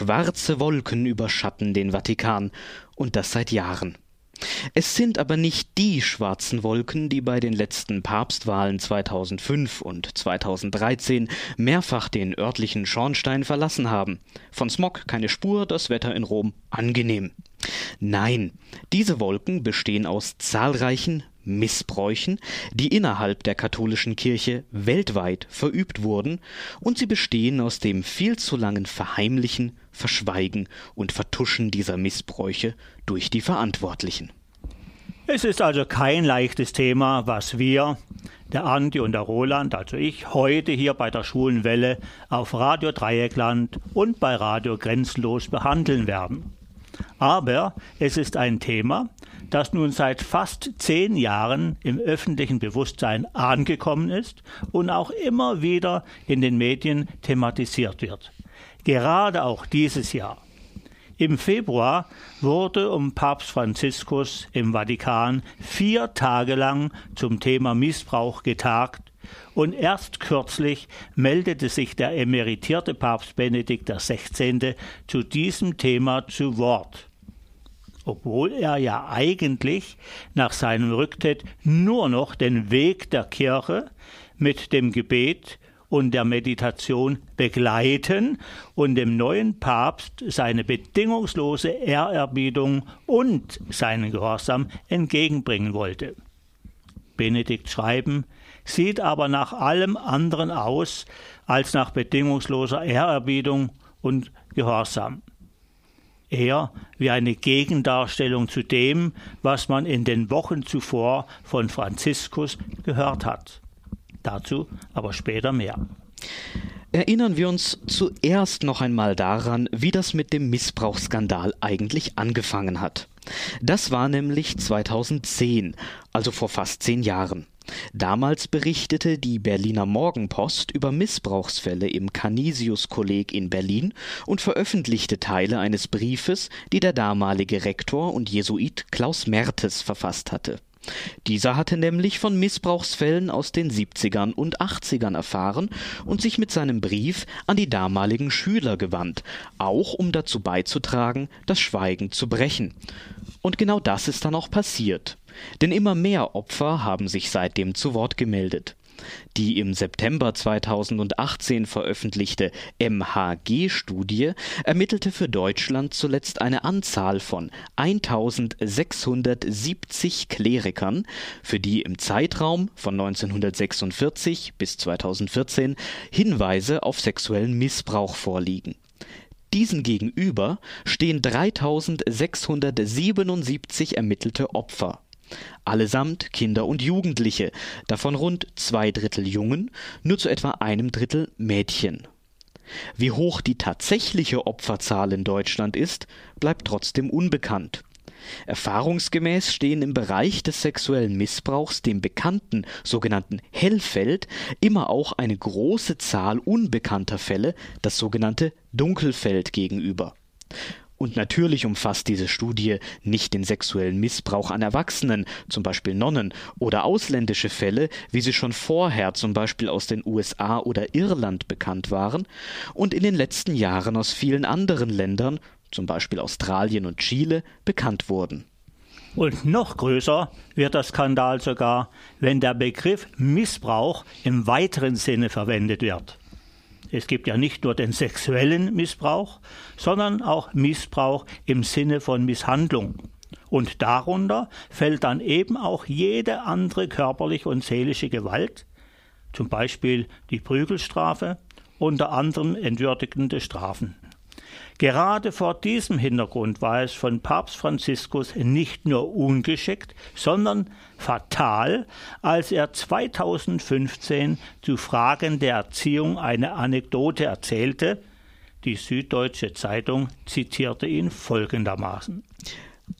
Schwarze Wolken überschatten den Vatikan, und das seit Jahren. Es sind aber nicht die schwarzen Wolken, die bei den letzten Papstwahlen 2005 und 2013 mehrfach den örtlichen Schornstein verlassen haben. Von Smog keine Spur, das Wetter in Rom angenehm. Nein, diese Wolken bestehen aus zahlreichen Missbräuchen, die innerhalb der katholischen Kirche weltweit verübt wurden, und sie bestehen aus dem viel zu langen Verheimlichen, Verschweigen und Vertuschen dieser Missbräuche durch die Verantwortlichen. Es ist also kein leichtes Thema, was wir, der Andi und der Roland, also ich, heute hier bei der Schwulen Welle auf Radio Dreieckland und bei Radio Grenzlos behandeln werden. Aber es ist ein Thema, das nun seit fast zehn Jahren im öffentlichen Bewusstsein angekommen ist und auch immer wieder in den Medien thematisiert wird. Gerade auch dieses Jahr. Im Februar wurde um Papst Franziskus im Vatikan vier Tage lang zum Thema Missbrauch getagt und erst kürzlich meldete sich der emeritierte Papst Benedikt XVI. zu diesem Thema zu Wort obwohl er ja eigentlich nach seinem Rücktritt nur noch den Weg der Kirche mit dem Gebet und der Meditation begleiten und dem neuen Papst seine bedingungslose Ehrerbietung und seinen Gehorsam entgegenbringen wollte. Benedikt Schreiben sieht aber nach allem anderen aus als nach bedingungsloser Ehrerbietung und Gehorsam eher wie eine Gegendarstellung zu dem, was man in den Wochen zuvor von Franziskus gehört hat. Dazu aber später mehr. Erinnern wir uns zuerst noch einmal daran, wie das mit dem Missbrauchsskandal eigentlich angefangen hat. Das war nämlich 2010, also vor fast zehn Jahren. Damals berichtete die Berliner Morgenpost über Missbrauchsfälle im Canisius-Kolleg in Berlin und veröffentlichte Teile eines Briefes, die der damalige Rektor und Jesuit Klaus Mertes verfasst hatte. Dieser hatte nämlich von Missbrauchsfällen aus den 70ern und 80ern erfahren und sich mit seinem Brief an die damaligen Schüler gewandt, auch um dazu beizutragen, das Schweigen zu brechen. Und genau das ist dann auch passiert. Denn immer mehr Opfer haben sich seitdem zu Wort gemeldet. Die im September 2018 veröffentlichte MHG-Studie ermittelte für Deutschland zuletzt eine Anzahl von 1670 Klerikern, für die im Zeitraum von 1946 bis 2014 Hinweise auf sexuellen Missbrauch vorliegen. Diesen gegenüber stehen 3677 ermittelte Opfer allesamt Kinder und Jugendliche, davon rund zwei Drittel Jungen, nur zu etwa einem Drittel Mädchen. Wie hoch die tatsächliche Opferzahl in Deutschland ist, bleibt trotzdem unbekannt. Erfahrungsgemäß stehen im Bereich des sexuellen Missbrauchs dem bekannten sogenannten Hellfeld immer auch eine große Zahl unbekannter Fälle, das sogenannte Dunkelfeld gegenüber. Und natürlich umfasst diese Studie nicht den sexuellen Missbrauch an Erwachsenen, zum Beispiel Nonnen, oder ausländische Fälle, wie sie schon vorher zum Beispiel aus den USA oder Irland bekannt waren und in den letzten Jahren aus vielen anderen Ländern, zum Beispiel Australien und Chile, bekannt wurden. Und noch größer wird der Skandal sogar, wenn der Begriff Missbrauch im weiteren Sinne verwendet wird. Es gibt ja nicht nur den sexuellen Missbrauch, sondern auch Missbrauch im Sinne von Misshandlung. Und darunter fällt dann eben auch jede andere körperliche und seelische Gewalt, zum Beispiel die Prügelstrafe, unter anderem entwürdigende Strafen. Gerade vor diesem Hintergrund war es von Papst Franziskus nicht nur ungeschickt, sondern fatal, als er 2015 zu Fragen der Erziehung eine Anekdote erzählte. Die Süddeutsche Zeitung zitierte ihn folgendermaßen.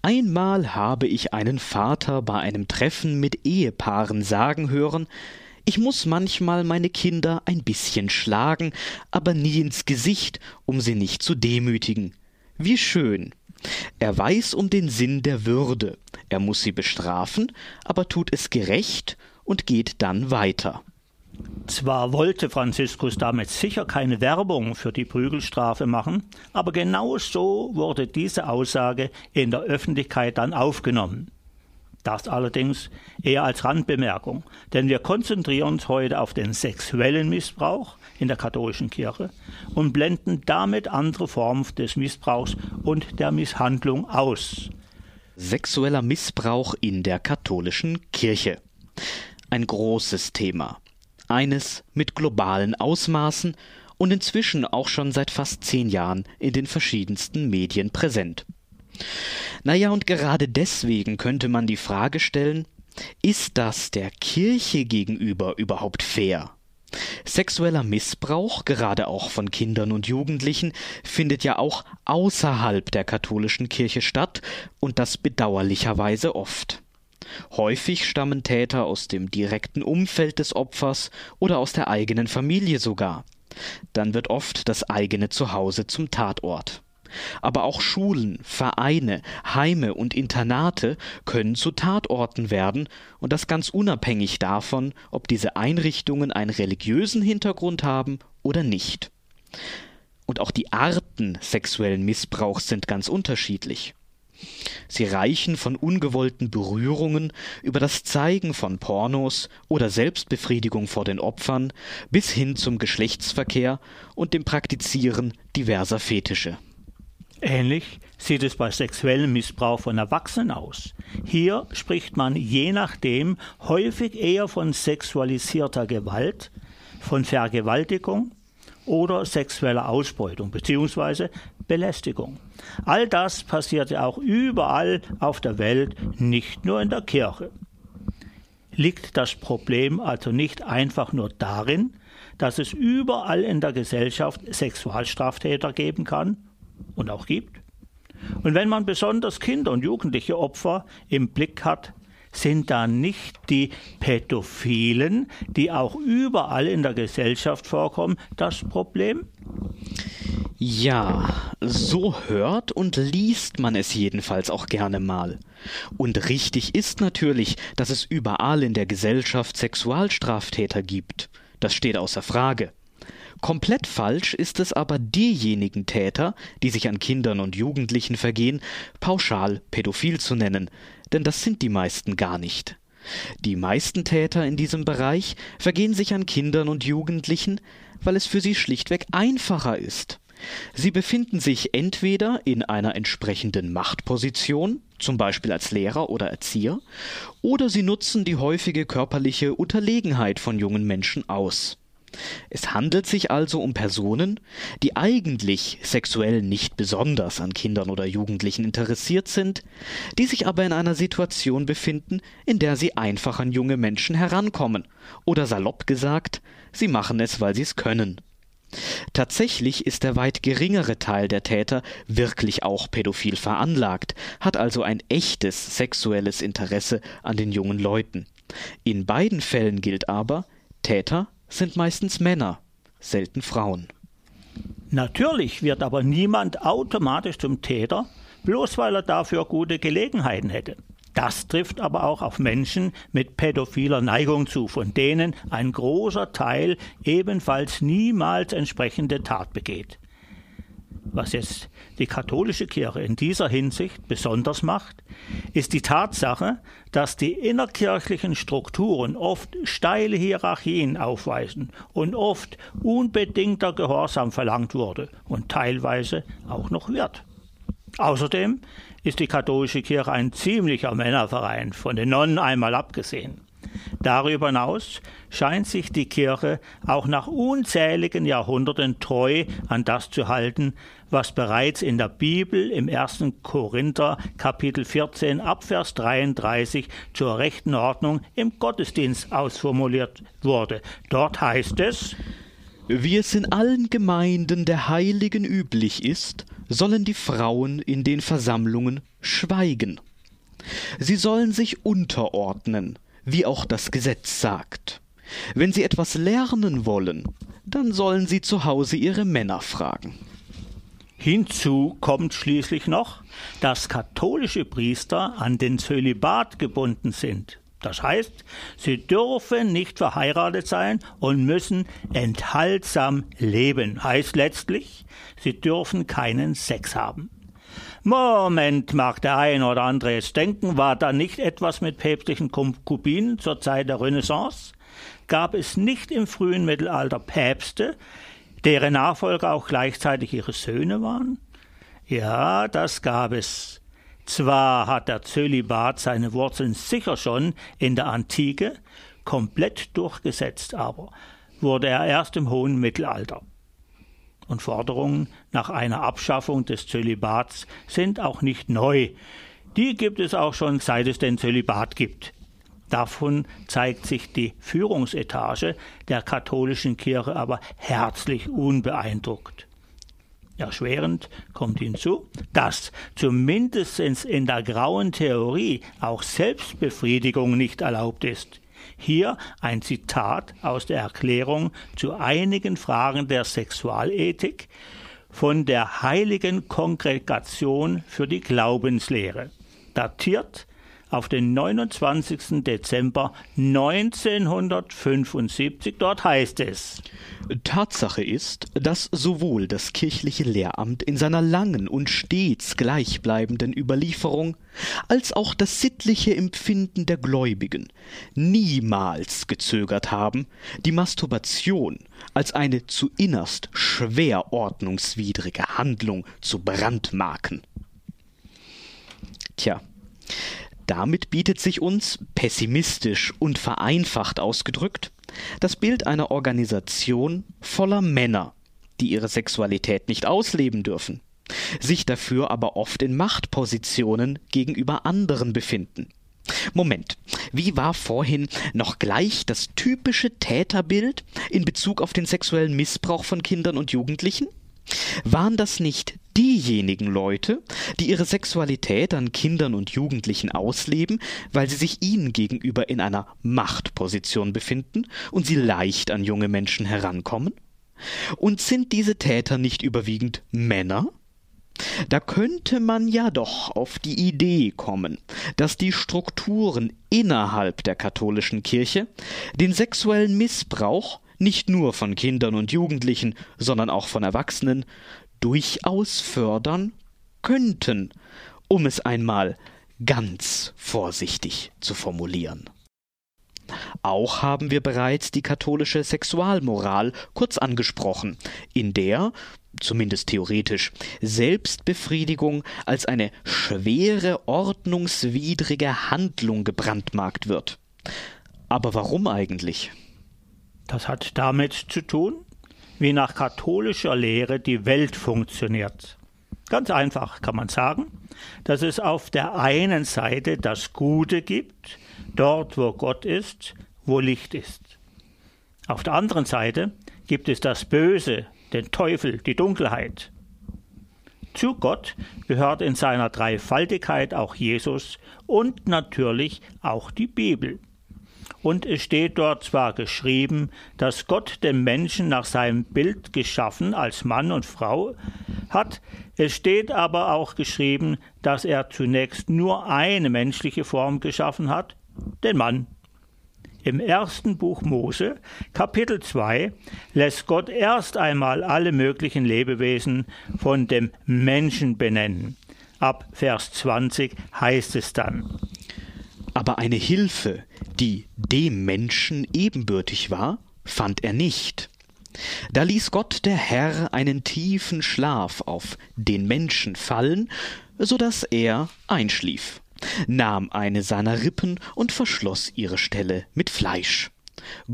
Einmal habe ich einen Vater bei einem Treffen mit Ehepaaren sagen hören, ich muss manchmal meine Kinder ein bisschen schlagen, aber nie ins Gesicht, um sie nicht zu demütigen. Wie schön. Er weiß um den Sinn der Würde. Er muss sie bestrafen, aber tut es gerecht und geht dann weiter. Zwar wollte Franziskus damit sicher keine Werbung für die Prügelstrafe machen, aber genau so wurde diese Aussage in der Öffentlichkeit dann aufgenommen. Das allerdings eher als Randbemerkung, denn wir konzentrieren uns heute auf den sexuellen Missbrauch in der katholischen Kirche und blenden damit andere Formen des Missbrauchs und der Misshandlung aus. Sexueller Missbrauch in der katholischen Kirche. Ein großes Thema eines mit globalen Ausmaßen und inzwischen auch schon seit fast zehn Jahren in den verschiedensten Medien präsent. Naja, und gerade deswegen könnte man die Frage stellen, ist das der Kirche gegenüber überhaupt fair? Sexueller Missbrauch, gerade auch von Kindern und Jugendlichen, findet ja auch außerhalb der katholischen Kirche statt, und das bedauerlicherweise oft. Häufig stammen Täter aus dem direkten Umfeld des Opfers oder aus der eigenen Familie sogar. Dann wird oft das eigene Zuhause zum Tatort. Aber auch Schulen, Vereine, Heime und Internate können zu Tatorten werden, und das ganz unabhängig davon, ob diese Einrichtungen einen religiösen Hintergrund haben oder nicht. Und auch die Arten sexuellen Missbrauchs sind ganz unterschiedlich. Sie reichen von ungewollten Berührungen über das Zeigen von Pornos oder Selbstbefriedigung vor den Opfern bis hin zum Geschlechtsverkehr und dem Praktizieren diverser Fetische. Ähnlich sieht es bei sexuellem Missbrauch von Erwachsenen aus. Hier spricht man je nachdem häufig eher von sexualisierter Gewalt, von Vergewaltigung oder sexueller Ausbeutung bzw. Belästigung. All das passierte auch überall auf der Welt, nicht nur in der Kirche. Liegt das Problem also nicht einfach nur darin, dass es überall in der Gesellschaft Sexualstraftäter geben kann und auch gibt? Und wenn man besonders Kinder und jugendliche Opfer im Blick hat, sind da nicht die Pädophilen, die auch überall in der Gesellschaft vorkommen, das Problem? Ja, so hört und liest man es jedenfalls auch gerne mal. Und richtig ist natürlich, dass es überall in der Gesellschaft Sexualstraftäter gibt. Das steht außer Frage. Komplett falsch ist es aber diejenigen Täter, die sich an Kindern und Jugendlichen vergehen, pauschal pädophil zu nennen, denn das sind die meisten gar nicht. Die meisten Täter in diesem Bereich vergehen sich an Kindern und Jugendlichen, weil es für sie schlichtweg einfacher ist. Sie befinden sich entweder in einer entsprechenden Machtposition, zum Beispiel als Lehrer oder Erzieher, oder sie nutzen die häufige körperliche Unterlegenheit von jungen Menschen aus. Es handelt sich also um Personen, die eigentlich sexuell nicht besonders an Kindern oder Jugendlichen interessiert sind, die sich aber in einer Situation befinden, in der sie einfach an junge Menschen herankommen, oder salopp gesagt, sie machen es, weil sie es können. Tatsächlich ist der weit geringere Teil der Täter wirklich auch pädophil veranlagt, hat also ein echtes sexuelles Interesse an den jungen Leuten. In beiden Fällen gilt aber, Täter sind meistens Männer, selten Frauen. Natürlich wird aber niemand automatisch zum Täter, bloß weil er dafür gute Gelegenheiten hätte. Das trifft aber auch auf Menschen mit pädophiler Neigung zu, von denen ein großer Teil ebenfalls niemals entsprechende Tat begeht. Was jetzt die katholische Kirche in dieser Hinsicht besonders macht, ist die Tatsache, dass die innerkirchlichen Strukturen oft steile Hierarchien aufweisen und oft unbedingter Gehorsam verlangt wurde und teilweise auch noch wird. Außerdem ist die katholische Kirche ein ziemlicher Männerverein, von den Nonnen einmal abgesehen. Darüber hinaus scheint sich die Kirche auch nach unzähligen Jahrhunderten treu an das zu halten, was bereits in der Bibel im 1. Korinther Kapitel 14 Abvers 33 zur rechten Ordnung im Gottesdienst ausformuliert wurde. Dort heißt es, wie es in allen Gemeinden der Heiligen üblich ist, sollen die Frauen in den Versammlungen schweigen. Sie sollen sich unterordnen, wie auch das Gesetz sagt. Wenn sie etwas lernen wollen, dann sollen sie zu Hause ihre Männer fragen. Hinzu kommt schließlich noch, dass katholische Priester an den Zölibat gebunden sind. Das heißt, sie dürfen nicht verheiratet sein und müssen enthaltsam leben. Heißt letztlich, sie dürfen keinen Sex haben. Moment, mag der ein oder andere jetzt denken, war da nicht etwas mit päpstlichen Konkubinen zur Zeit der Renaissance? Gab es nicht im frühen Mittelalter Päpste, deren Nachfolger auch gleichzeitig ihre Söhne waren? Ja, das gab es. Zwar hat der Zölibat seine Wurzeln sicher schon in der Antike, komplett durchgesetzt aber wurde er erst im hohen Mittelalter. Und Forderungen nach einer Abschaffung des Zölibats sind auch nicht neu. Die gibt es auch schon seit es den Zölibat gibt. Davon zeigt sich die Führungsetage der katholischen Kirche aber herzlich unbeeindruckt. Erschwerend kommt hinzu, dass zumindest in der grauen Theorie auch Selbstbefriedigung nicht erlaubt ist. Hier ein Zitat aus der Erklärung zu einigen Fragen der Sexualethik von der Heiligen Kongregation für die Glaubenslehre, datiert auf den 29. Dezember 1975. Dort heißt es Tatsache ist, dass sowohl das kirchliche Lehramt in seiner langen und stets gleichbleibenden Überlieferung als auch das sittliche Empfinden der Gläubigen niemals gezögert haben, die Masturbation als eine zu innerst schwer ordnungswidrige Handlung zu brandmarken. Tja, damit bietet sich uns, pessimistisch und vereinfacht ausgedrückt, das Bild einer Organisation voller Männer, die ihre Sexualität nicht ausleben dürfen, sich dafür aber oft in Machtpositionen gegenüber anderen befinden. Moment, wie war vorhin noch gleich das typische Täterbild in Bezug auf den sexuellen Missbrauch von Kindern und Jugendlichen? Waren das nicht diejenigen Leute, die ihre Sexualität an Kindern und Jugendlichen ausleben, weil sie sich ihnen gegenüber in einer Machtposition befinden und sie leicht an junge Menschen herankommen? Und sind diese Täter nicht überwiegend Männer? Da könnte man ja doch auf die Idee kommen, dass die Strukturen innerhalb der katholischen Kirche den sexuellen Missbrauch nicht nur von Kindern und Jugendlichen, sondern auch von Erwachsenen, durchaus fördern könnten, um es einmal ganz vorsichtig zu formulieren. Auch haben wir bereits die katholische Sexualmoral kurz angesprochen, in der, zumindest theoretisch, Selbstbefriedigung als eine schwere ordnungswidrige Handlung gebrandmarkt wird. Aber warum eigentlich? Das hat damit zu tun, wie nach katholischer Lehre die Welt funktioniert. Ganz einfach kann man sagen, dass es auf der einen Seite das Gute gibt, dort wo Gott ist, wo Licht ist. Auf der anderen Seite gibt es das Böse, den Teufel, die Dunkelheit. Zu Gott gehört in seiner Dreifaltigkeit auch Jesus und natürlich auch die Bibel und es steht dort zwar geschrieben, dass Gott den Menschen nach seinem Bild geschaffen als Mann und Frau hat, es steht aber auch geschrieben, dass er zunächst nur eine menschliche Form geschaffen hat, den Mann. Im ersten Buch Mose, Kapitel 2, lässt Gott erst einmal alle möglichen Lebewesen von dem Menschen benennen. Ab Vers 20 heißt es dann. Aber eine Hilfe, die dem Menschen ebenbürtig war, fand er nicht. Da ließ Gott der Herr einen tiefen Schlaf auf den Menschen fallen, so dass er einschlief, nahm eine seiner Rippen und verschloss ihre Stelle mit Fleisch.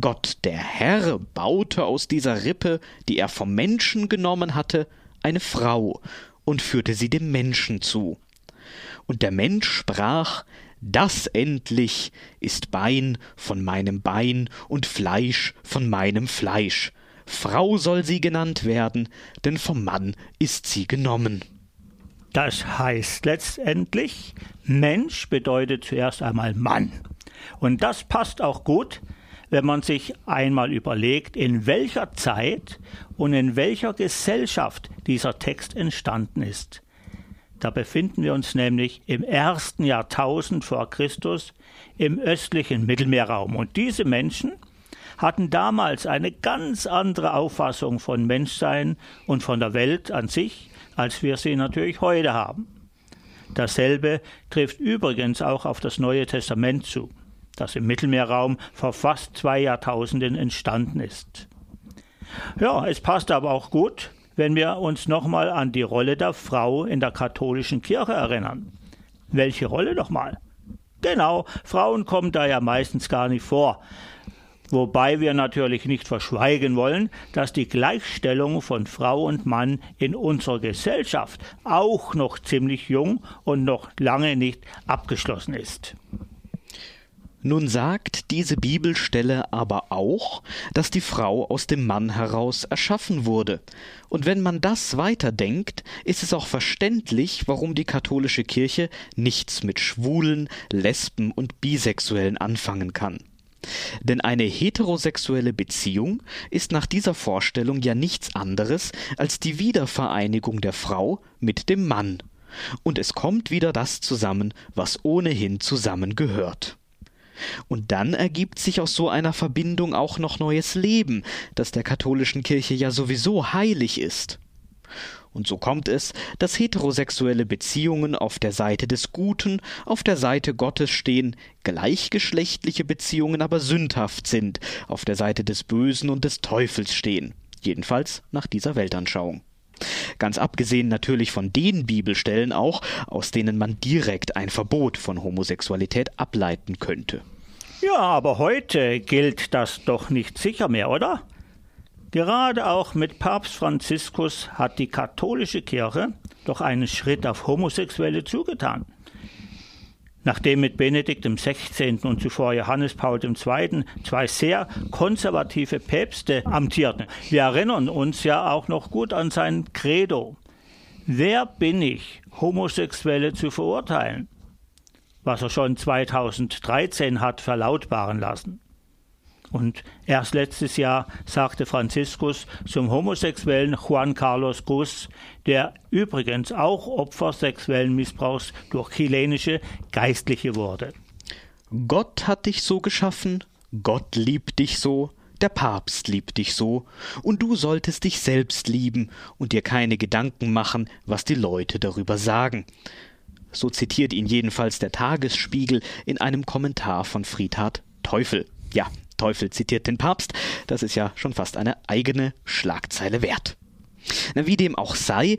Gott der Herr baute aus dieser Rippe, die er vom Menschen genommen hatte, eine Frau und führte sie dem Menschen zu. Und der Mensch sprach, das endlich ist Bein von meinem Bein und Fleisch von meinem Fleisch. Frau soll sie genannt werden, denn vom Mann ist sie genommen. Das heißt letztendlich, Mensch bedeutet zuerst einmal Mann. Und das passt auch gut, wenn man sich einmal überlegt, in welcher Zeit und in welcher Gesellschaft dieser Text entstanden ist. Da befinden wir uns nämlich im ersten Jahrtausend vor Christus im östlichen Mittelmeerraum. Und diese Menschen hatten damals eine ganz andere Auffassung von Menschsein und von der Welt an sich, als wir sie natürlich heute haben. Dasselbe trifft übrigens auch auf das Neue Testament zu, das im Mittelmeerraum vor fast zwei Jahrtausenden entstanden ist. Ja, es passt aber auch gut, wenn wir uns nochmal an die Rolle der Frau in der katholischen Kirche erinnern. Welche Rolle nochmal? Genau, Frauen kommen da ja meistens gar nicht vor. Wobei wir natürlich nicht verschweigen wollen, dass die Gleichstellung von Frau und Mann in unserer Gesellschaft auch noch ziemlich jung und noch lange nicht abgeschlossen ist. Nun sagt diese Bibelstelle aber auch, dass die Frau aus dem Mann heraus erschaffen wurde. Und wenn man das weiterdenkt, ist es auch verständlich, warum die katholische Kirche nichts mit Schwulen, Lesben und Bisexuellen anfangen kann. Denn eine heterosexuelle Beziehung ist nach dieser Vorstellung ja nichts anderes als die Wiedervereinigung der Frau mit dem Mann. Und es kommt wieder das zusammen, was ohnehin zusammengehört. Und dann ergibt sich aus so einer Verbindung auch noch neues Leben, das der katholischen Kirche ja sowieso heilig ist. Und so kommt es, dass heterosexuelle Beziehungen auf der Seite des Guten, auf der Seite Gottes stehen, gleichgeschlechtliche Beziehungen aber sündhaft sind, auf der Seite des Bösen und des Teufels stehen, jedenfalls nach dieser Weltanschauung. Ganz abgesehen natürlich von den Bibelstellen auch, aus denen man direkt ein Verbot von Homosexualität ableiten könnte. Ja, aber heute gilt das doch nicht sicher mehr, oder? Gerade auch mit Papst Franziskus hat die katholische Kirche doch einen Schritt auf Homosexuelle zugetan. Nachdem mit Benedikt XVI. und zuvor Johannes Paul II. zwei sehr konservative Päpste amtierten. Wir erinnern uns ja auch noch gut an sein Credo. Wer bin ich, Homosexuelle zu verurteilen? Was er schon 2013 hat verlautbaren lassen. Und erst letztes Jahr sagte Franziskus zum homosexuellen Juan Carlos Cruz, der übrigens auch Opfer sexuellen Missbrauchs durch chilenische Geistliche wurde. Gott hat dich so geschaffen, Gott liebt dich so, der Papst liebt dich so, und du solltest dich selbst lieben und dir keine Gedanken machen, was die Leute darüber sagen. So zitiert ihn jedenfalls der Tagesspiegel in einem Kommentar von Friedhard Teufel. Ja, Teufel zitiert den Papst, das ist ja schon fast eine eigene Schlagzeile wert. Wie dem auch sei,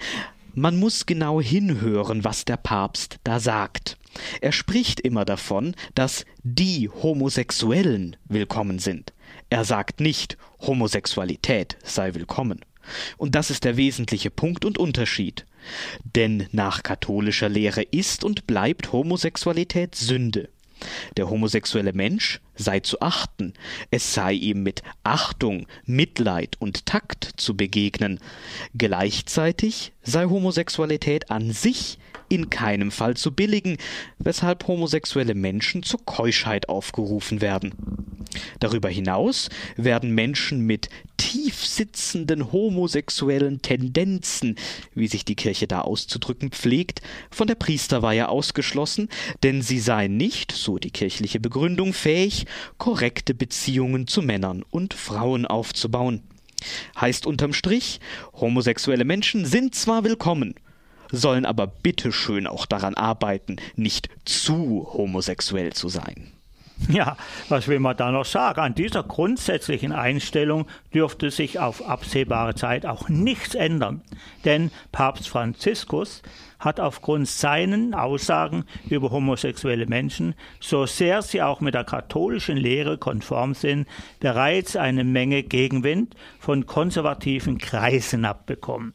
man muss genau hinhören, was der Papst da sagt. Er spricht immer davon, dass die Homosexuellen willkommen sind. Er sagt nicht, Homosexualität sei willkommen. Und das ist der wesentliche Punkt und Unterschied. Denn nach katholischer Lehre ist und bleibt Homosexualität Sünde. Der homosexuelle Mensch sei zu achten, es sei ihm mit Achtung, Mitleid und Takt zu begegnen. Gleichzeitig sei Homosexualität an sich in keinem Fall zu billigen, weshalb homosexuelle Menschen zur Keuschheit aufgerufen werden. Darüber hinaus werden Menschen mit tief sitzenden homosexuellen Tendenzen, wie sich die Kirche da auszudrücken pflegt, von der Priesterweihe ausgeschlossen, denn sie seien nicht, so die kirchliche Begründung, fähig, korrekte Beziehungen zu Männern und Frauen aufzubauen. Heißt unterm Strich, homosexuelle Menschen sind zwar willkommen, sollen aber bitteschön auch daran arbeiten, nicht zu homosexuell zu sein. Ja, was will man da noch sagen? An dieser grundsätzlichen Einstellung dürfte sich auf absehbare Zeit auch nichts ändern, denn Papst Franziskus hat aufgrund seinen Aussagen über homosexuelle Menschen, so sehr sie auch mit der katholischen Lehre konform sind, bereits eine Menge Gegenwind von konservativen Kreisen abbekommen.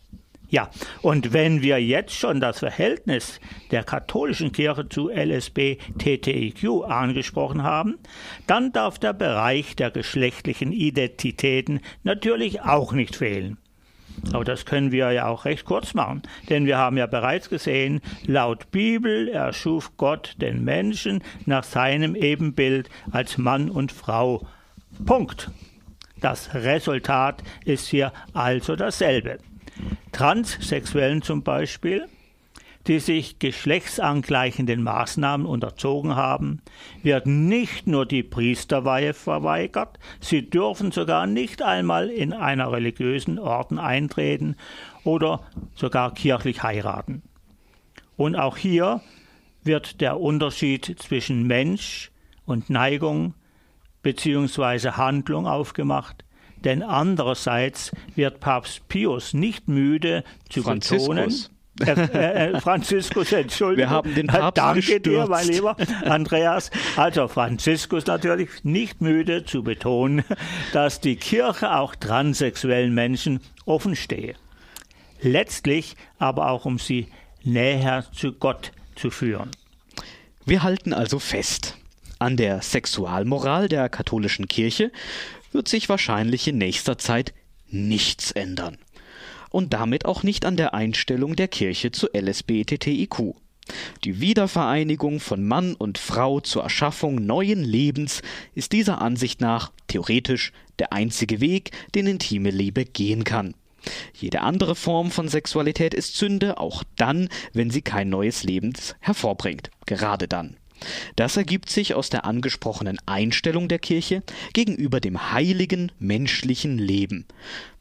Ja, und wenn wir jetzt schon das Verhältnis der katholischen Kirche zu LSB TTIQ angesprochen haben, dann darf der Bereich der geschlechtlichen Identitäten natürlich auch nicht fehlen. Aber das können wir ja auch recht kurz machen, denn wir haben ja bereits gesehen, laut Bibel erschuf Gott den Menschen nach seinem Ebenbild als Mann und Frau. Punkt. Das Resultat ist hier also dasselbe. Transsexuellen zum Beispiel die sich geschlechtsangleichenden Maßnahmen unterzogen haben, wird nicht nur die Priesterweihe verweigert, sie dürfen sogar nicht einmal in einer religiösen Orden eintreten oder sogar kirchlich heiraten. Und auch hier wird der Unterschied zwischen Mensch und Neigung bzw. Handlung aufgemacht, denn andererseits wird Papst Pius nicht müde zu Franziskus. betonen, äh, äh, äh, Franziskus, Entschuldigung. Wir haben den Papst Danke gestürzt. dir, mein lieber Andreas. Also Franziskus natürlich nicht müde zu betonen, dass die Kirche auch transsexuellen Menschen offen stehe. Letztlich aber auch um sie näher zu Gott zu führen. Wir halten also fest. An der Sexualmoral der katholischen Kirche wird sich wahrscheinlich in nächster Zeit nichts ändern. Und damit auch nicht an der Einstellung der Kirche zu LSBTTIQ. Die Wiedervereinigung von Mann und Frau zur Erschaffung neuen Lebens ist dieser Ansicht nach theoretisch der einzige Weg, den intime Liebe gehen kann. Jede andere Form von Sexualität ist Sünde, auch dann, wenn sie kein neues Leben hervorbringt. Gerade dann. Das ergibt sich aus der angesprochenen Einstellung der Kirche gegenüber dem heiligen menschlichen Leben.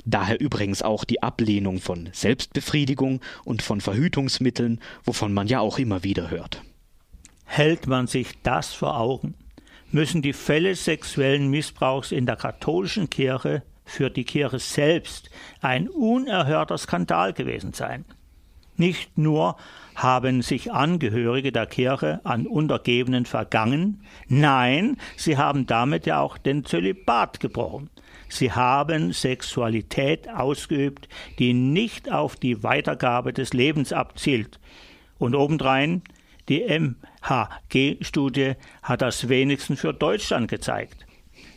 Daher übrigens auch die Ablehnung von Selbstbefriedigung und von Verhütungsmitteln, wovon man ja auch immer wieder hört. Hält man sich das vor Augen, müssen die Fälle sexuellen Missbrauchs in der katholischen Kirche für die Kirche selbst ein unerhörter Skandal gewesen sein. Nicht nur haben sich Angehörige der Kirche an Untergebenen vergangen, nein, sie haben damit ja auch den Zölibat gebrochen. Sie haben Sexualität ausgeübt, die nicht auf die Weitergabe des Lebens abzielt. Und obendrein, die MHG-Studie hat das wenigstens für Deutschland gezeigt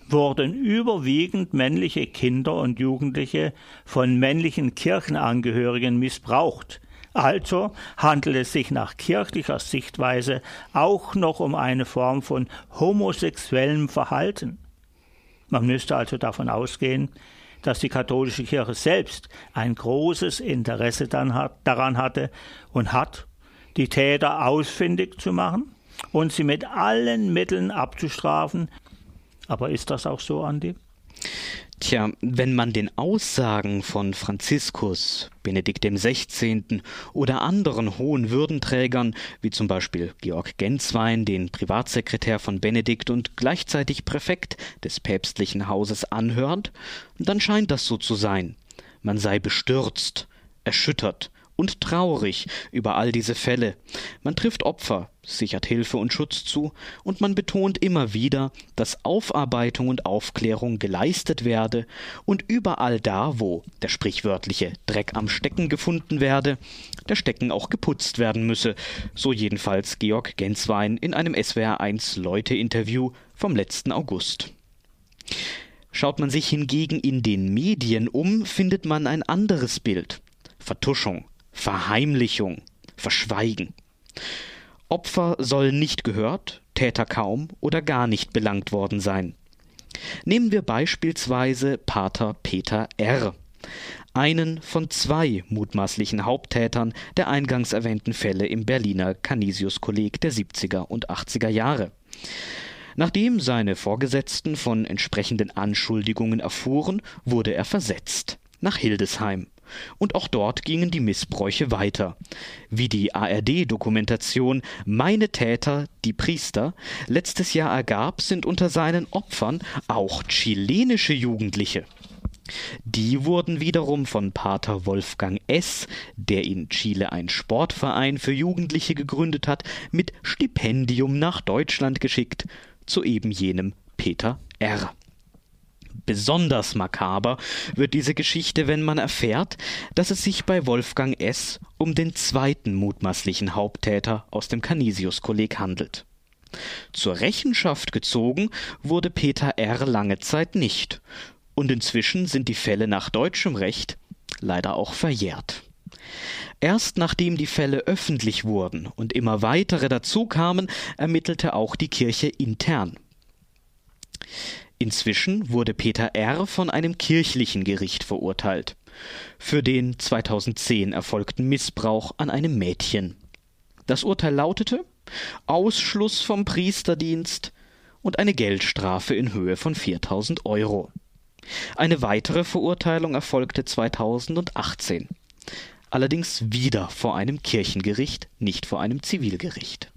wurden überwiegend männliche Kinder und Jugendliche von männlichen Kirchenangehörigen missbraucht. Also handelt es sich nach kirchlicher Sichtweise auch noch um eine Form von homosexuellem Verhalten. Man müsste also davon ausgehen, dass die katholische Kirche selbst ein großes Interesse daran hatte und hat, die Täter ausfindig zu machen und sie mit allen Mitteln abzustrafen. Aber ist das auch so, Andi? Tja, wenn man den Aussagen von Franziskus, Benedikt XVI. oder anderen hohen Würdenträgern, wie zum Beispiel Georg Genswein, den Privatsekretär von Benedikt und gleichzeitig Präfekt des päpstlichen Hauses, anhört, dann scheint das so zu sein. Man sei bestürzt, erschüttert, und traurig über all diese Fälle. Man trifft Opfer, sichert Hilfe und Schutz zu, und man betont immer wieder, dass Aufarbeitung und Aufklärung geleistet werde und überall da, wo der sprichwörtliche Dreck am Stecken gefunden werde, der Stecken auch geputzt werden müsse, so jedenfalls Georg Genswein in einem SWR1 Leute-Interview vom letzten August. Schaut man sich hingegen in den Medien um, findet man ein anderes Bild. Vertuschung, Verheimlichung, Verschweigen. Opfer sollen nicht gehört, Täter kaum oder gar nicht belangt worden sein. Nehmen wir beispielsweise Pater Peter R., einen von zwei mutmaßlichen Haupttätern der eingangs erwähnten Fälle im Berliner Canisius-Kolleg der 70er und 80er Jahre. Nachdem seine Vorgesetzten von entsprechenden Anschuldigungen erfuhren, wurde er versetzt nach Hildesheim und auch dort gingen die Missbräuche weiter. Wie die ARD-Dokumentation Meine Täter, die Priester letztes Jahr ergab, sind unter seinen Opfern auch chilenische Jugendliche. Die wurden wiederum von Pater Wolfgang S., der in Chile einen Sportverein für Jugendliche gegründet hat, mit Stipendium nach Deutschland geschickt, zu eben jenem Peter R. Besonders makaber wird diese Geschichte, wenn man erfährt, dass es sich bei Wolfgang S. um den zweiten mutmaßlichen Haupttäter aus dem Canisius-Kolleg handelt. Zur Rechenschaft gezogen wurde Peter R. lange Zeit nicht, und inzwischen sind die Fälle nach deutschem Recht leider auch verjährt. Erst nachdem die Fälle öffentlich wurden und immer weitere dazukamen, ermittelte auch die Kirche intern. Inzwischen wurde Peter R. von einem kirchlichen Gericht verurteilt für den 2010 erfolgten Missbrauch an einem Mädchen. Das Urteil lautete Ausschluss vom Priesterdienst und eine Geldstrafe in Höhe von 4000 Euro. Eine weitere Verurteilung erfolgte 2018. Allerdings wieder vor einem Kirchengericht, nicht vor einem Zivilgericht.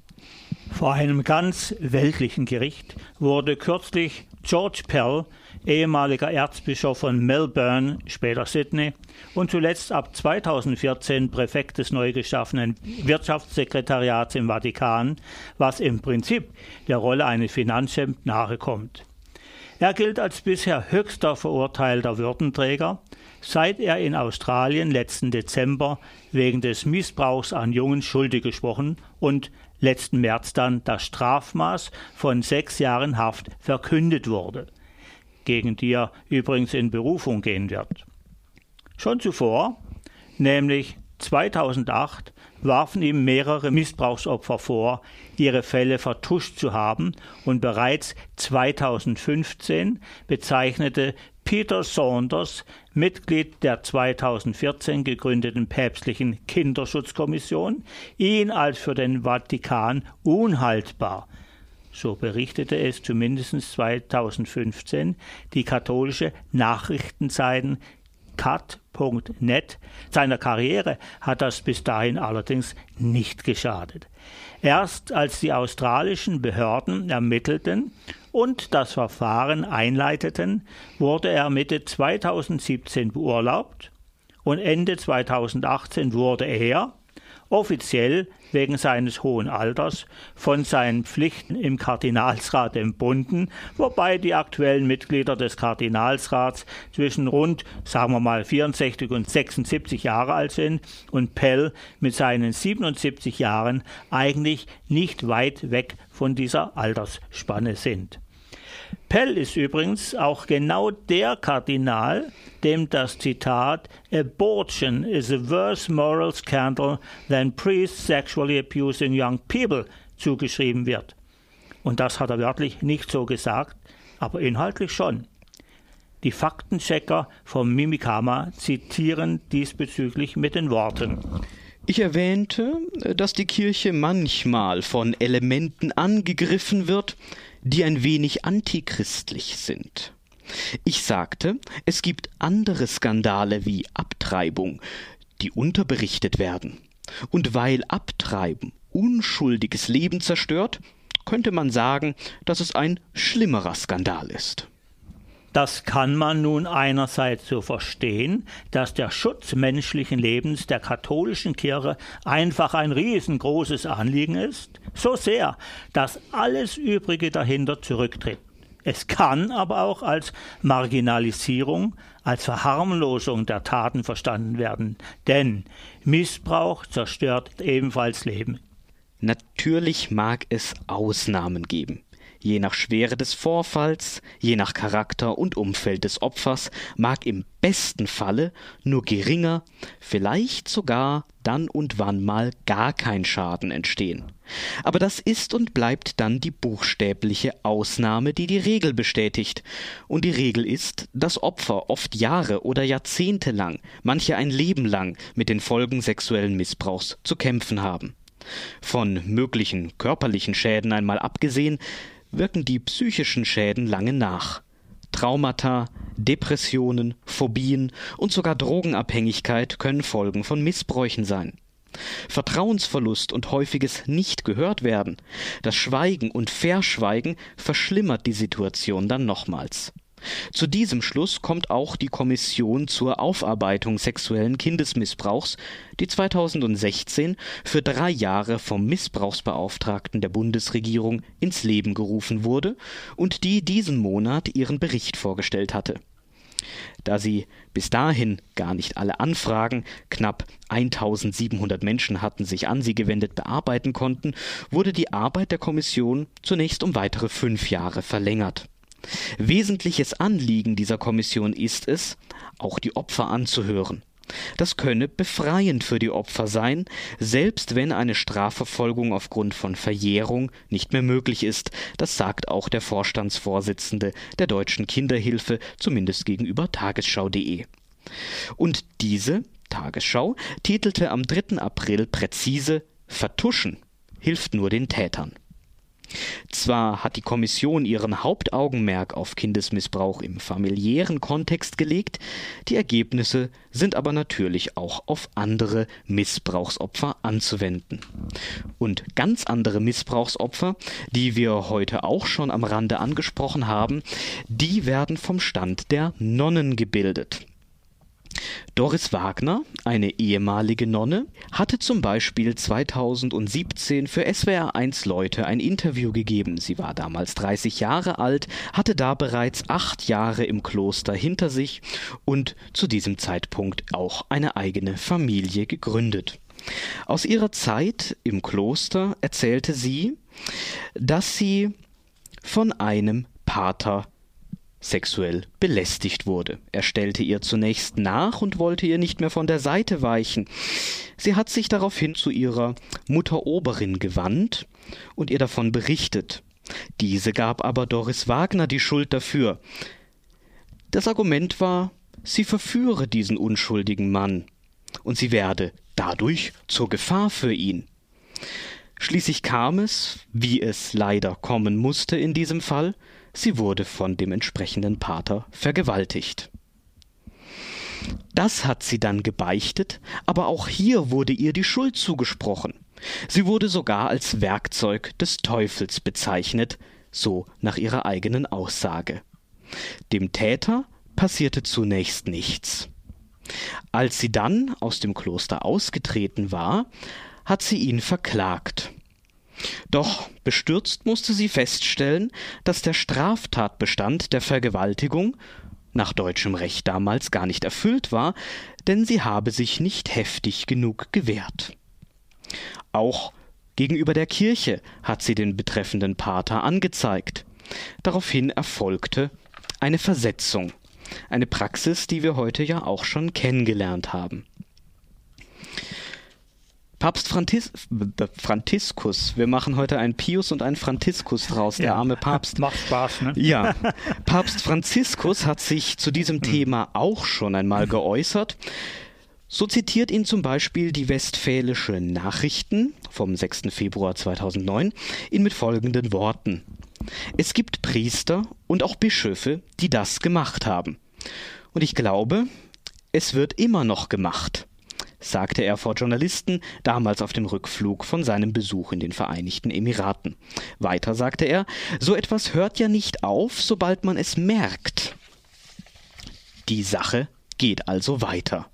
Vor einem ganz weltlichen Gericht wurde kürzlich George Pell, ehemaliger Erzbischof von Melbourne, später Sydney und zuletzt ab 2014 Präfekt des neu geschaffenen Wirtschaftssekretariats im Vatikan, was im Prinzip der Rolle eines Finanzchefs nahekommt. Er gilt als bisher höchster verurteilter Würdenträger, seit er in Australien letzten Dezember wegen des Missbrauchs an Jungen schuldig gesprochen und letzten März dann das Strafmaß von sechs Jahren Haft verkündet wurde, gegen die er übrigens in Berufung gehen wird. Schon zuvor, nämlich 2008, warfen ihm mehrere Missbrauchsopfer vor, ihre Fälle vertuscht zu haben, und bereits 2015 bezeichnete Peter Saunders, Mitglied der 2014 gegründeten päpstlichen Kinderschutzkommission, ihn als für den Vatikan unhaltbar. So berichtete es zumindest 2015 die katholische Nachrichtenseiten cut.net. Seiner Karriere hat das bis dahin allerdings nicht geschadet. Erst als die australischen Behörden ermittelten und das Verfahren einleiteten, wurde er Mitte 2017 beurlaubt und Ende 2018 wurde er, offiziell wegen seines hohen Alters von seinen Pflichten im Kardinalsrat entbunden, wobei die aktuellen Mitglieder des Kardinalsrats zwischen rund, sagen wir mal, 64 und 76 Jahre alt sind und Pell mit seinen 77 Jahren eigentlich nicht weit weg von dieser Altersspanne sind. Pell ist übrigens auch genau der Kardinal, dem das Zitat Abortion is a worse moral scandal than priests sexually abusing young people zugeschrieben wird. Und das hat er wörtlich nicht so gesagt, aber inhaltlich schon. Die Faktenchecker vom Mimikama zitieren diesbezüglich mit den Worten ich erwähnte, dass die Kirche manchmal von Elementen angegriffen wird, die ein wenig antichristlich sind. Ich sagte, es gibt andere Skandale wie Abtreibung, die unterberichtet werden. Und weil Abtreiben unschuldiges Leben zerstört, könnte man sagen, dass es ein schlimmerer Skandal ist. Das kann man nun einerseits so verstehen, dass der Schutz menschlichen Lebens der katholischen Kirche einfach ein riesengroßes Anliegen ist, so sehr, dass alles Übrige dahinter zurücktritt. Es kann aber auch als Marginalisierung, als Verharmlosung der Taten verstanden werden, denn Missbrauch zerstört ebenfalls Leben. Natürlich mag es Ausnahmen geben. Je nach Schwere des Vorfalls, je nach Charakter und Umfeld des Opfers mag im besten Falle nur geringer, vielleicht sogar dann und wann mal gar kein Schaden entstehen. Aber das ist und bleibt dann die buchstäbliche Ausnahme, die die Regel bestätigt. Und die Regel ist, dass Opfer oft Jahre oder Jahrzehnte lang, manche ein Leben lang mit den Folgen sexuellen Missbrauchs zu kämpfen haben. Von möglichen körperlichen Schäden einmal abgesehen, wirken die psychischen Schäden lange nach. Traumata, Depressionen, Phobien und sogar Drogenabhängigkeit können Folgen von Missbräuchen sein. Vertrauensverlust und häufiges Nicht gehört werden, das Schweigen und Verschweigen verschlimmert die Situation dann nochmals. Zu diesem Schluss kommt auch die Kommission zur Aufarbeitung sexuellen Kindesmissbrauchs, die 2016 für drei Jahre vom Missbrauchsbeauftragten der Bundesregierung ins Leben gerufen wurde und die diesen Monat ihren Bericht vorgestellt hatte. Da sie bis dahin gar nicht alle Anfragen, knapp 1700 Menschen hatten sich an sie gewendet, bearbeiten konnten, wurde die Arbeit der Kommission zunächst um weitere fünf Jahre verlängert. Wesentliches Anliegen dieser Kommission ist es, auch die Opfer anzuhören. Das könne befreiend für die Opfer sein, selbst wenn eine Strafverfolgung aufgrund von Verjährung nicht mehr möglich ist. Das sagt auch der Vorstandsvorsitzende der Deutschen Kinderhilfe, zumindest gegenüber tagesschau.de. Und diese Tagesschau titelte am 3. April präzise Vertuschen hilft nur den Tätern. Zwar hat die Kommission ihren Hauptaugenmerk auf Kindesmissbrauch im familiären Kontext gelegt, die Ergebnisse sind aber natürlich auch auf andere Missbrauchsopfer anzuwenden. Und ganz andere Missbrauchsopfer, die wir heute auch schon am Rande angesprochen haben, die werden vom Stand der Nonnen gebildet. Doris Wagner, eine ehemalige Nonne, hatte zum Beispiel 2017 für SWR1 Leute ein Interview gegeben. Sie war damals 30 Jahre alt, hatte da bereits acht Jahre im Kloster hinter sich und zu diesem Zeitpunkt auch eine eigene Familie gegründet. Aus ihrer Zeit im Kloster erzählte sie, dass sie von einem Pater sexuell belästigt wurde. Er stellte ihr zunächst nach und wollte ihr nicht mehr von der Seite weichen. Sie hat sich daraufhin zu ihrer Mutter Oberin gewandt und ihr davon berichtet. Diese gab aber Doris Wagner die Schuld dafür. Das Argument war, sie verführe diesen unschuldigen Mann und sie werde dadurch zur Gefahr für ihn. Schließlich kam es, wie es leider kommen musste in diesem Fall, sie wurde von dem entsprechenden Pater vergewaltigt. Das hat sie dann gebeichtet, aber auch hier wurde ihr die Schuld zugesprochen. Sie wurde sogar als Werkzeug des Teufels bezeichnet, so nach ihrer eigenen Aussage. Dem Täter passierte zunächst nichts. Als sie dann aus dem Kloster ausgetreten war, hat sie ihn verklagt. Doch bestürzt musste sie feststellen, dass der Straftatbestand der Vergewaltigung nach deutschem Recht damals gar nicht erfüllt war, denn sie habe sich nicht heftig genug gewehrt. Auch gegenüber der Kirche hat sie den betreffenden Pater angezeigt. Daraufhin erfolgte eine Versetzung, eine Praxis, die wir heute ja auch schon kennengelernt haben. Papst Frantis Franziskus. Wir machen heute einen Pius und einen Franziskus draus, der ja, arme Papst. Macht Spaß, ne? Ja. Papst Franziskus hat sich zu diesem hm. Thema auch schon einmal geäußert. So zitiert ihn zum Beispiel die Westfälische Nachrichten vom 6. Februar 2009 ihn mit folgenden Worten. Es gibt Priester und auch Bischöfe, die das gemacht haben. Und ich glaube, es wird immer noch gemacht sagte er vor Journalisten, damals auf dem Rückflug von seinem Besuch in den Vereinigten Emiraten. Weiter sagte er, so etwas hört ja nicht auf, sobald man es merkt. Die Sache geht also weiter.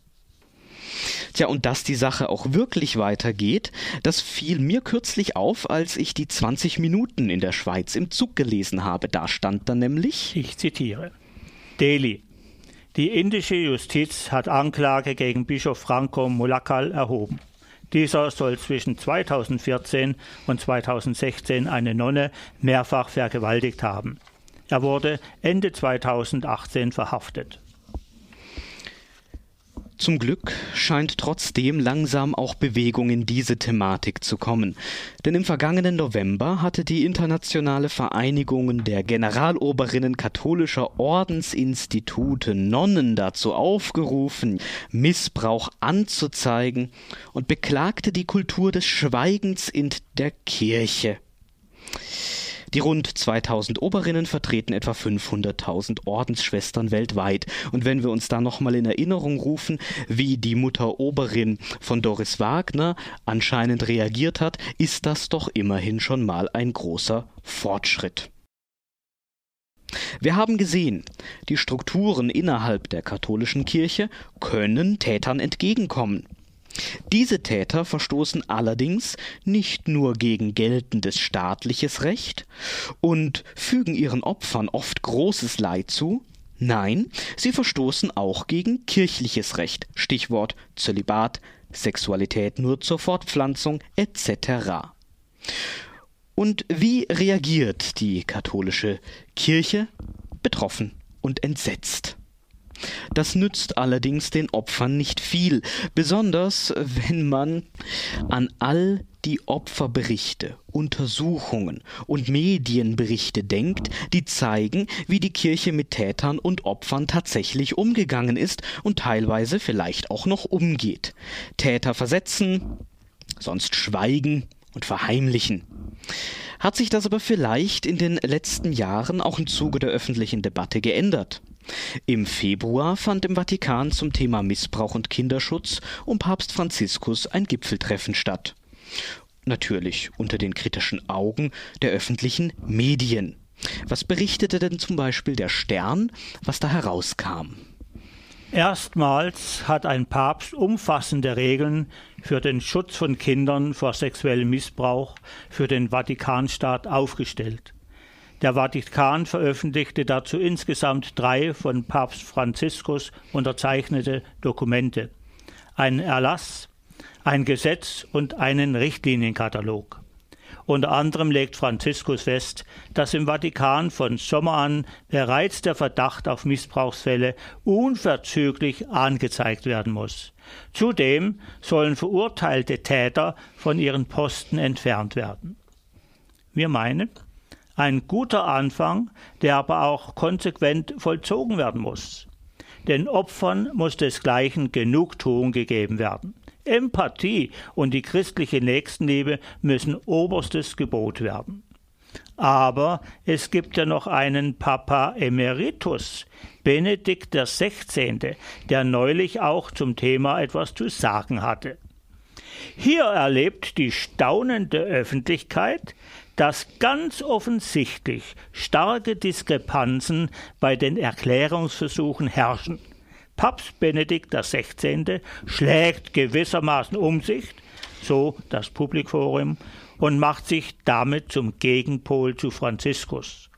Tja, und dass die Sache auch wirklich weitergeht, das fiel mir kürzlich auf, als ich die 20 Minuten in der Schweiz im Zug gelesen habe. Da stand dann nämlich. Ich zitiere. Delhi, die indische Justiz hat Anklage gegen Bischof Franco Mulakal erhoben. Dieser soll zwischen 2014 und 2016 eine Nonne mehrfach vergewaltigt haben. Er wurde Ende 2018 verhaftet. Zum Glück scheint trotzdem langsam auch Bewegung in diese Thematik zu kommen. Denn im vergangenen November hatte die Internationale Vereinigung der Generaloberinnen katholischer Ordensinstitute Nonnen dazu aufgerufen, Missbrauch anzuzeigen und beklagte die Kultur des Schweigens in der Kirche. Die rund 2000 Oberinnen vertreten etwa 500.000 Ordensschwestern weltweit. Und wenn wir uns da nochmal in Erinnerung rufen, wie die Mutter Oberin von Doris Wagner anscheinend reagiert hat, ist das doch immerhin schon mal ein großer Fortschritt. Wir haben gesehen, die Strukturen innerhalb der katholischen Kirche können Tätern entgegenkommen. Diese Täter verstoßen allerdings nicht nur gegen geltendes staatliches Recht und fügen ihren Opfern oft großes Leid zu, nein, sie verstoßen auch gegen kirchliches Recht, Stichwort Zölibat, Sexualität nur zur Fortpflanzung etc. Und wie reagiert die katholische Kirche? Betroffen und entsetzt. Das nützt allerdings den Opfern nicht viel, besonders wenn man an all die Opferberichte, Untersuchungen und Medienberichte denkt, die zeigen, wie die Kirche mit Tätern und Opfern tatsächlich umgegangen ist und teilweise vielleicht auch noch umgeht. Täter versetzen, sonst schweigen und verheimlichen. Hat sich das aber vielleicht in den letzten Jahren auch im Zuge der öffentlichen Debatte geändert? Im Februar fand im Vatikan zum Thema Missbrauch und Kinderschutz um Papst Franziskus ein Gipfeltreffen statt. Natürlich unter den kritischen Augen der öffentlichen Medien. Was berichtete denn zum Beispiel der Stern, was da herauskam? Erstmals hat ein Papst umfassende Regeln für den Schutz von Kindern vor sexuellem Missbrauch für den Vatikanstaat aufgestellt. Der Vatikan veröffentlichte dazu insgesamt drei von Papst Franziskus unterzeichnete Dokumente. Einen Erlass, ein Gesetz und einen Richtlinienkatalog. Unter anderem legt Franziskus fest, dass im Vatikan von Sommer an bereits der Verdacht auf Missbrauchsfälle unverzüglich angezeigt werden muss. Zudem sollen verurteilte Täter von ihren Posten entfernt werden. Wir meinen, ein guter Anfang, der aber auch konsequent vollzogen werden muss. Den Opfern muss desgleichen Genugtuung gegeben werden. Empathie und die christliche Nächstenliebe müssen oberstes Gebot werden. Aber es gibt ja noch einen Papa Emeritus, Benedikt XVI., der neulich auch zum Thema etwas zu sagen hatte. Hier erlebt die staunende Öffentlichkeit, dass ganz offensichtlich starke Diskrepanzen bei den Erklärungsversuchen herrschen Papst Benedikt XVI. schlägt gewissermaßen um sich, so das Publikforum, und macht sich damit zum Gegenpol zu Franziskus.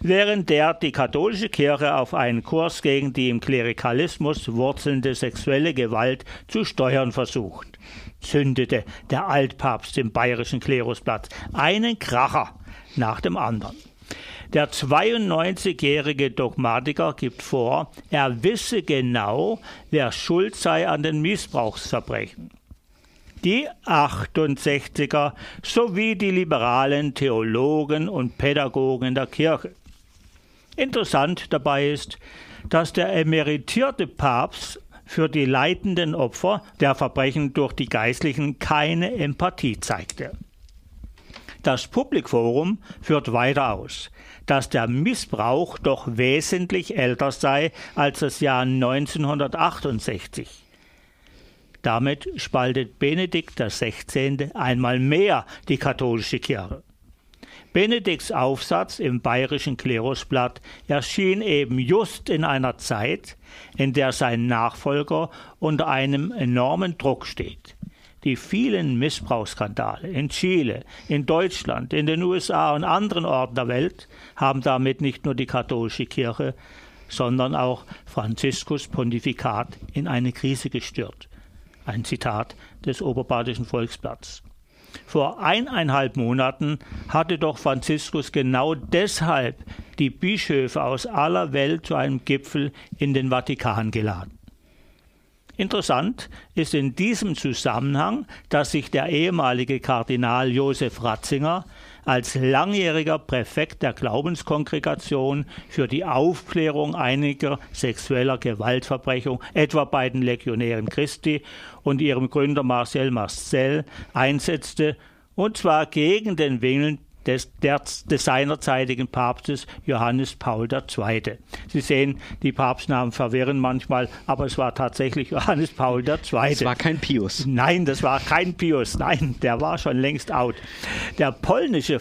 Während der die katholische Kirche auf einen Kurs gegen die im Klerikalismus wurzelnde sexuelle Gewalt zu steuern versucht, zündete der Altpapst im bayerischen Klerusblatt einen Kracher nach dem anderen. Der 92-jährige Dogmatiker gibt vor, er wisse genau, wer schuld sei an den Missbrauchsverbrechen. Die 68er sowie die liberalen Theologen und Pädagogen der Kirche. Interessant dabei ist, dass der emeritierte Papst für die leidenden Opfer der Verbrechen durch die Geistlichen keine Empathie zeigte. Das Publikforum führt weiter aus, dass der Missbrauch doch wesentlich älter sei als das Jahr 1968. Damit spaltet Benedikt XVI. einmal mehr die katholische Kirche. Benedikts Aufsatz im bayerischen Klerusblatt erschien eben just in einer Zeit, in der sein Nachfolger unter einem enormen Druck steht. Die vielen Missbrauchsskandale in Chile, in Deutschland, in den USA und anderen Orten der Welt haben damit nicht nur die katholische Kirche, sondern auch Franziskus Pontifikat in eine Krise gestürzt. Ein Zitat des Oberbadischen Volksblatts. Vor eineinhalb Monaten hatte doch Franziskus genau deshalb die Bischöfe aus aller Welt zu einem Gipfel in den Vatikan geladen. Interessant ist in diesem Zusammenhang, dass sich der ehemalige Kardinal Josef Ratzinger als langjähriger Präfekt der Glaubenskongregation für die Aufklärung einiger sexueller Gewaltverbrechungen, etwa bei den Legionären Christi und ihrem Gründer Marcel Marcel, einsetzte, und zwar gegen den des, des, des seinerzeitigen Papstes Johannes Paul II. Sie sehen, die Papstnamen verwirren manchmal, aber es war tatsächlich Johannes Paul II. Es war kein Pius. Nein, das war kein Pius. Nein, der war schon längst out. Der polnische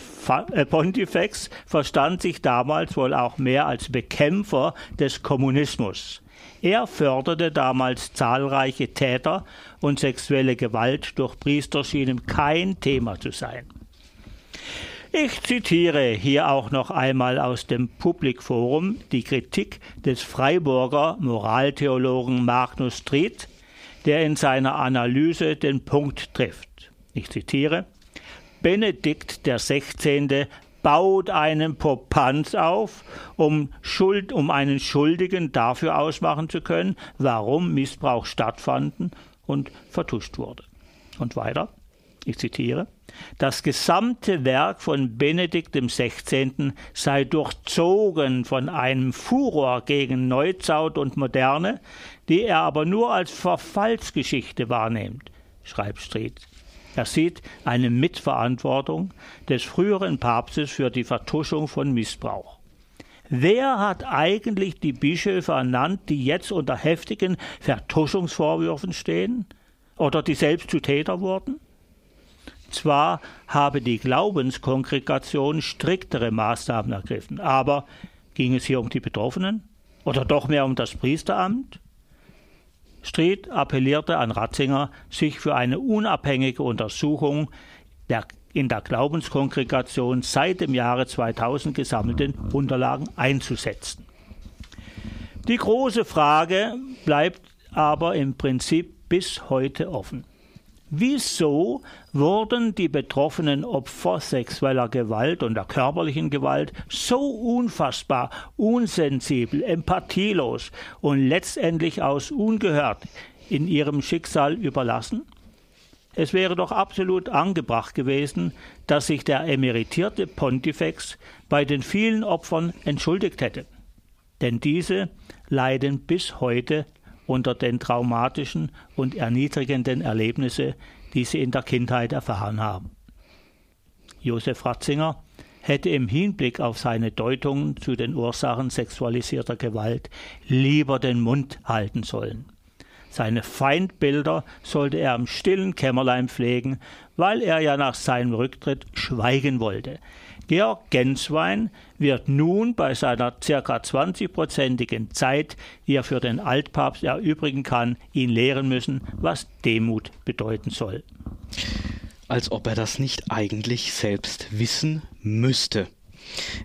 äh, Pontifex verstand sich damals wohl auch mehr als Bekämpfer des Kommunismus. Er förderte damals zahlreiche Täter und sexuelle Gewalt durch Priester schien ihm kein Thema zu sein. Ich zitiere hier auch noch einmal aus dem Publikforum die Kritik des Freiburger Moraltheologen Magnus Tried, der in seiner Analyse den Punkt trifft. Ich zitiere Benedikt XVI. baut einen Popanz auf, um, Schuld, um einen Schuldigen dafür ausmachen zu können, warum Missbrauch stattfanden und vertuscht wurde. Und weiter, ich zitiere das gesamte Werk von Benedikt XVI. sei durchzogen von einem Furor gegen Neuzaut und Moderne, die er aber nur als Verfallsgeschichte wahrnimmt, schreibt Street. Er sieht eine Mitverantwortung des früheren Papstes für die Vertuschung von Missbrauch. Wer hat eigentlich die Bischöfe ernannt, die jetzt unter heftigen Vertuschungsvorwürfen stehen oder die selbst zu Täter wurden? Zwar habe die Glaubenskongregation striktere Maßnahmen ergriffen, aber ging es hier um die Betroffenen oder doch mehr um das Priesteramt? Street appellierte an Ratzinger, sich für eine unabhängige Untersuchung der in der Glaubenskongregation seit dem Jahre 2000 gesammelten Unterlagen einzusetzen. Die große Frage bleibt aber im Prinzip bis heute offen. Wieso wurden die betroffenen Opfer sexueller Gewalt und der körperlichen Gewalt so unfassbar unsensibel, empathielos und letztendlich aus ungehört in ihrem Schicksal überlassen? Es wäre doch absolut angebracht gewesen, dass sich der emeritierte Pontifex bei den vielen Opfern entschuldigt hätte. Denn diese leiden bis heute unter den traumatischen und erniedrigenden Erlebnissen, die sie in der Kindheit erfahren haben. Josef Ratzinger hätte im Hinblick auf seine Deutungen zu den Ursachen sexualisierter Gewalt lieber den Mund halten sollen. Seine Feindbilder sollte er im stillen Kämmerlein pflegen, weil er ja nach seinem Rücktritt schweigen wollte. Georg Genswein wird nun bei seiner ca. 20-prozentigen Zeit, die er für den Altpapst erübrigen kann, ihn lehren müssen, was Demut bedeuten soll. Als ob er das nicht eigentlich selbst wissen müsste.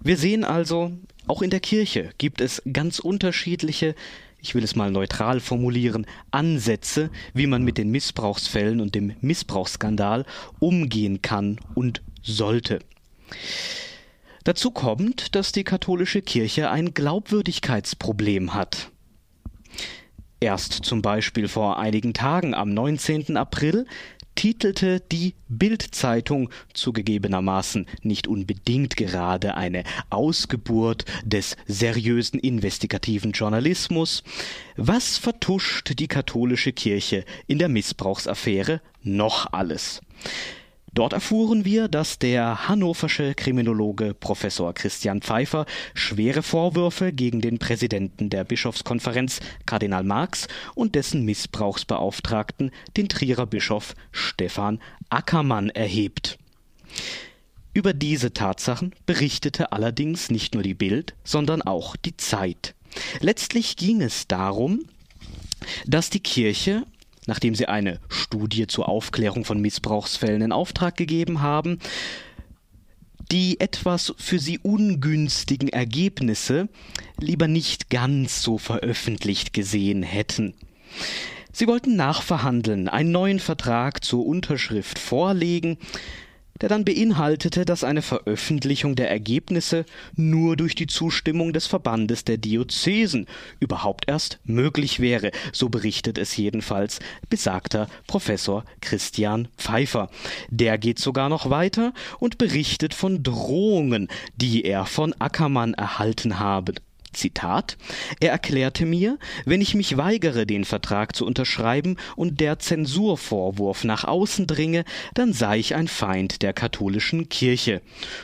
Wir sehen also, auch in der Kirche gibt es ganz unterschiedliche ich will es mal neutral formulieren, Ansätze, wie man mit den Missbrauchsfällen und dem Missbrauchsskandal umgehen kann und sollte. Dazu kommt, dass die katholische Kirche ein Glaubwürdigkeitsproblem hat. Erst zum Beispiel vor einigen Tagen am 19. April titelte die Bild-Zeitung zugegebenermaßen nicht unbedingt gerade eine Ausgeburt des seriösen investigativen Journalismus. Was vertuscht die katholische Kirche in der Missbrauchsaffäre noch alles? Dort erfuhren wir, dass der hannoversche Kriminologe Professor Christian Pfeiffer schwere Vorwürfe gegen den Präsidenten der Bischofskonferenz Kardinal Marx und dessen Missbrauchsbeauftragten, den Trierer Bischof Stefan Ackermann, erhebt. Über diese Tatsachen berichtete allerdings nicht nur die Bild, sondern auch die Zeit. Letztlich ging es darum, dass die Kirche nachdem sie eine Studie zur Aufklärung von Missbrauchsfällen in Auftrag gegeben haben, die etwas für sie ungünstigen Ergebnisse lieber nicht ganz so veröffentlicht gesehen hätten. Sie wollten nachverhandeln, einen neuen Vertrag zur Unterschrift vorlegen, der dann beinhaltete, dass eine Veröffentlichung der Ergebnisse nur durch die Zustimmung des Verbandes der Diözesen überhaupt erst möglich wäre, so berichtet es jedenfalls besagter Professor Christian Pfeiffer. Der geht sogar noch weiter und berichtet von Drohungen, die er von Ackermann erhalten habe. Zitat Er erklärte mir, wenn ich mich weigere, den Vertrag zu unterschreiben und der Zensurvorwurf nach außen dringe, dann sei ich ein Feind der katholischen Kirche.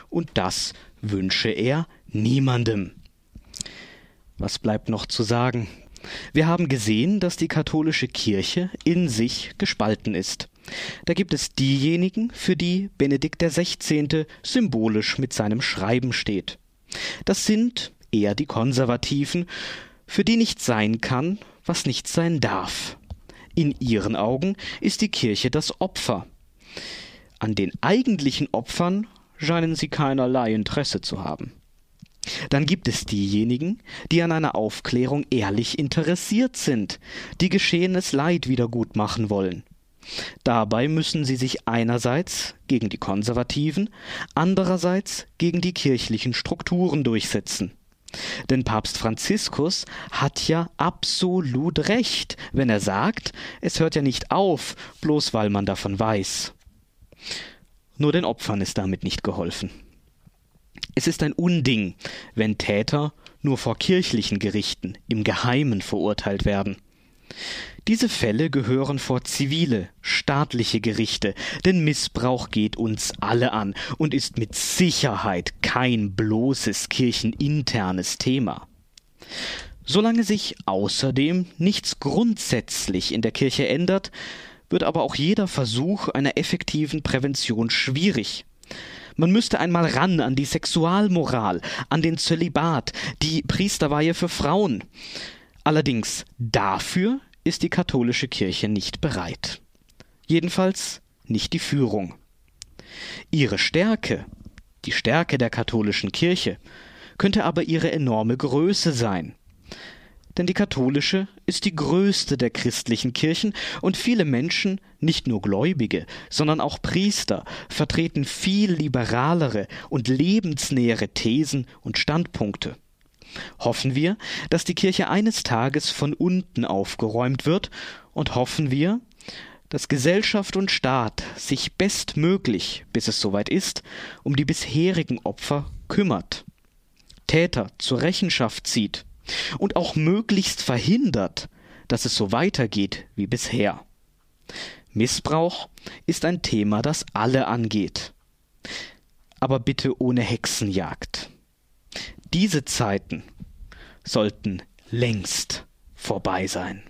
Und das wünsche er niemandem. Was bleibt noch zu sagen? Wir haben gesehen, dass die katholische Kirche in sich gespalten ist. Da gibt es diejenigen, für die Benedikt XVI. symbolisch mit seinem Schreiben steht. Das sind eher die Konservativen, für die nicht sein kann, was nicht sein darf. In ihren Augen ist die Kirche das Opfer. An den eigentlichen Opfern scheinen sie keinerlei Interesse zu haben. Dann gibt es diejenigen, die an einer Aufklärung ehrlich interessiert sind, die geschehenes Leid wiedergutmachen wollen. Dabei müssen sie sich einerseits gegen die Konservativen, andererseits gegen die kirchlichen Strukturen durchsetzen. Denn Papst Franziskus hat ja absolut recht, wenn er sagt, es hört ja nicht auf, bloß weil man davon weiß. Nur den Opfern ist damit nicht geholfen. Es ist ein Unding, wenn Täter nur vor kirchlichen Gerichten im Geheimen verurteilt werden. Diese Fälle gehören vor zivile, staatliche Gerichte, denn Missbrauch geht uns alle an und ist mit Sicherheit kein bloßes kircheninternes Thema. Solange sich außerdem nichts grundsätzlich in der Kirche ändert, wird aber auch jeder Versuch einer effektiven Prävention schwierig. Man müsste einmal ran an die Sexualmoral, an den Zölibat, die Priesterweihe für Frauen. Allerdings dafür ist die katholische Kirche nicht bereit. Jedenfalls nicht die Führung. Ihre Stärke, die Stärke der katholischen Kirche, könnte aber ihre enorme Größe sein denn die katholische ist die größte der christlichen Kirchen und viele Menschen, nicht nur Gläubige, sondern auch Priester, vertreten viel liberalere und lebensnähere Thesen und Standpunkte. Hoffen wir, dass die Kirche eines Tages von unten aufgeräumt wird und hoffen wir, dass Gesellschaft und Staat sich bestmöglich, bis es soweit ist, um die bisherigen Opfer kümmert, Täter zur Rechenschaft zieht und auch möglichst verhindert, dass es so weitergeht wie bisher. Missbrauch ist ein Thema, das alle angeht. Aber bitte ohne Hexenjagd. Diese Zeiten sollten längst vorbei sein.